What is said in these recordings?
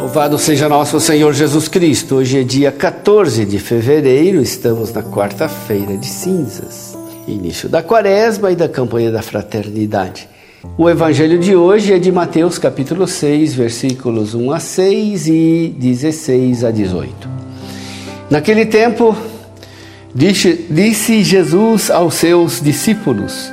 Louvado seja nosso Senhor Jesus Cristo. Hoje é dia 14 de fevereiro, estamos na quarta-feira de cinzas, início da quaresma e da campanha da fraternidade. O evangelho de hoje é de Mateus capítulo 6, versículos 1 a 6 e 16 a 18. Naquele tempo, disse, disse Jesus aos seus discípulos: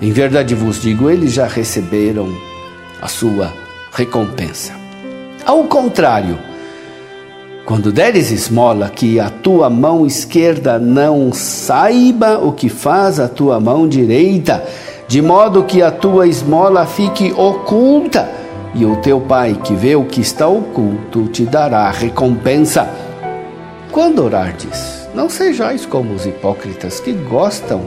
Em verdade vos digo, eles já receberam a sua recompensa. Ao contrário, quando deres esmola, que a tua mão esquerda não saiba o que faz a tua mão direita, de modo que a tua esmola fique oculta, e o teu pai, que vê o que está oculto, te dará recompensa. Quando orardes, não sejais como os hipócritas que gostam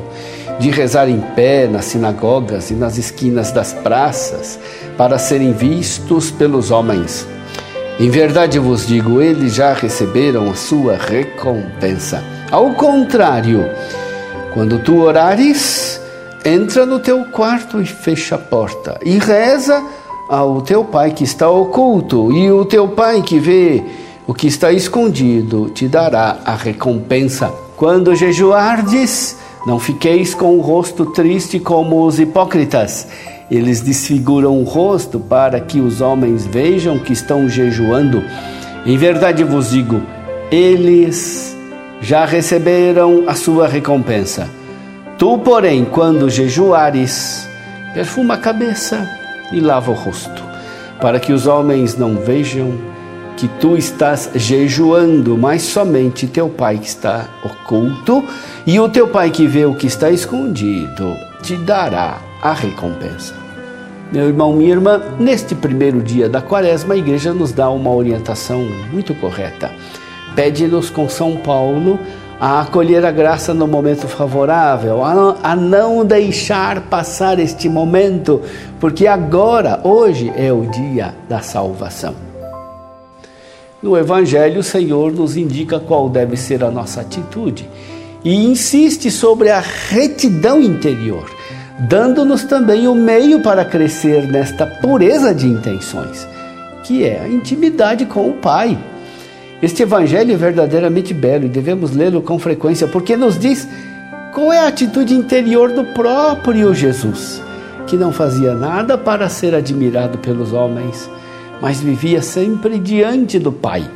de rezar em pé nas sinagogas e nas esquinas das praças, para serem vistos pelos homens. Em verdade vos digo, eles já receberam a sua recompensa. Ao contrário, quando tu orares, entra no teu quarto e fecha a porta, e reza ao teu pai que está oculto, e o teu pai que vê o que está escondido te dará a recompensa. Quando jejuardes, não fiqueis com o rosto triste como os hipócritas eles desfiguram o rosto para que os homens vejam que estão jejuando. Em verdade vos digo, eles já receberam a sua recompensa. Tu, porém, quando jejuares, perfuma a cabeça e lava o rosto, para que os homens não vejam que tu estás jejuando, mas somente teu pai que está oculto, e o teu pai que vê o que está escondido te dará a recompensa. Meu irmão, minha irmã, neste primeiro dia da quaresma, a igreja nos dá uma orientação muito correta. Pede-nos com São Paulo a acolher a graça no momento favorável, a não deixar passar este momento, porque agora, hoje, é o dia da salvação. No Evangelho, o Senhor nos indica qual deve ser a nossa atitude e insiste sobre a retidão interior dando-nos também o meio para crescer nesta pureza de intenções, que é a intimidade com o Pai. Este evangelho é verdadeiramente belo e devemos lê-lo com frequência, porque nos diz qual é a atitude interior do próprio Jesus, que não fazia nada para ser admirado pelos homens, mas vivia sempre diante do Pai.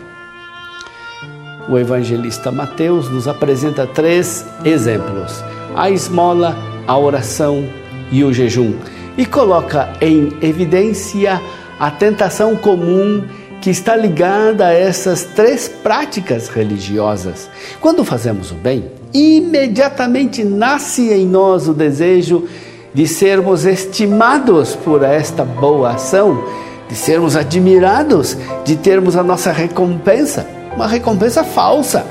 O evangelista Mateus nos apresenta três exemplos: a esmola, a oração e o jejum, e coloca em evidência a tentação comum que está ligada a essas três práticas religiosas. Quando fazemos o bem, imediatamente nasce em nós o desejo de sermos estimados por esta boa ação, de sermos admirados, de termos a nossa recompensa, uma recompensa falsa,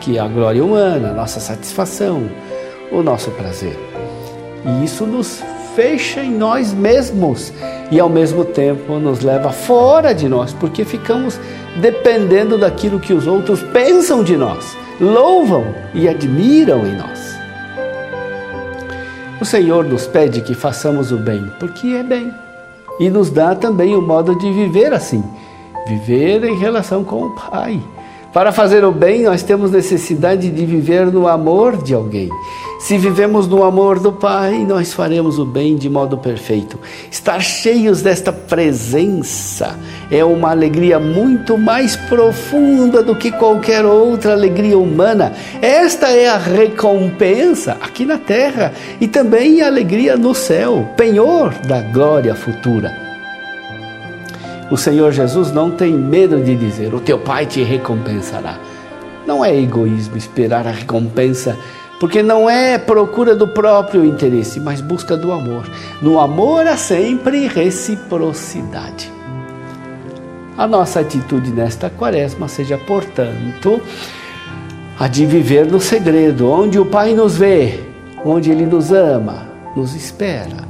que é a glória humana, a nossa satisfação, o nosso prazer. E isso nos fecha em nós mesmos e ao mesmo tempo nos leva fora de nós, porque ficamos dependendo daquilo que os outros pensam de nós, louvam e admiram em nós. O Senhor nos pede que façamos o bem, porque é bem, e nos dá também o modo de viver assim, viver em relação com o Pai para fazer o bem, nós temos necessidade de viver no amor de alguém. Se vivemos no amor do Pai, nós faremos o bem de modo perfeito. Estar cheios desta presença é uma alegria muito mais profunda do que qualquer outra alegria humana. Esta é a recompensa aqui na terra e também a alegria no céu, penhor da glória futura. O Senhor Jesus não tem medo de dizer: O teu Pai te recompensará. Não é egoísmo esperar a recompensa, porque não é procura do próprio interesse, mas busca do amor. No amor há sempre reciprocidade. A nossa atitude nesta quaresma seja, portanto, a de viver no segredo, onde o Pai nos vê, onde Ele nos ama, nos espera.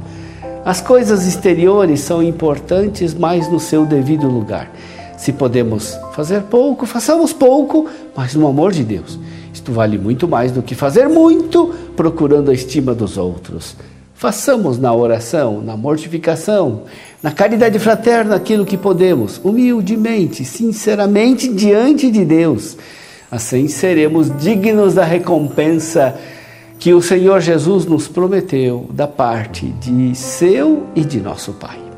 As coisas exteriores são importantes, mas no seu devido lugar. Se podemos fazer pouco, façamos pouco, mas no amor de Deus. Isto vale muito mais do que fazer muito, procurando a estima dos outros. Façamos na oração, na mortificação, na caridade fraterna aquilo que podemos, humildemente, sinceramente diante de Deus. Assim seremos dignos da recompensa que o Senhor Jesus nos prometeu da parte de seu e de nosso Pai.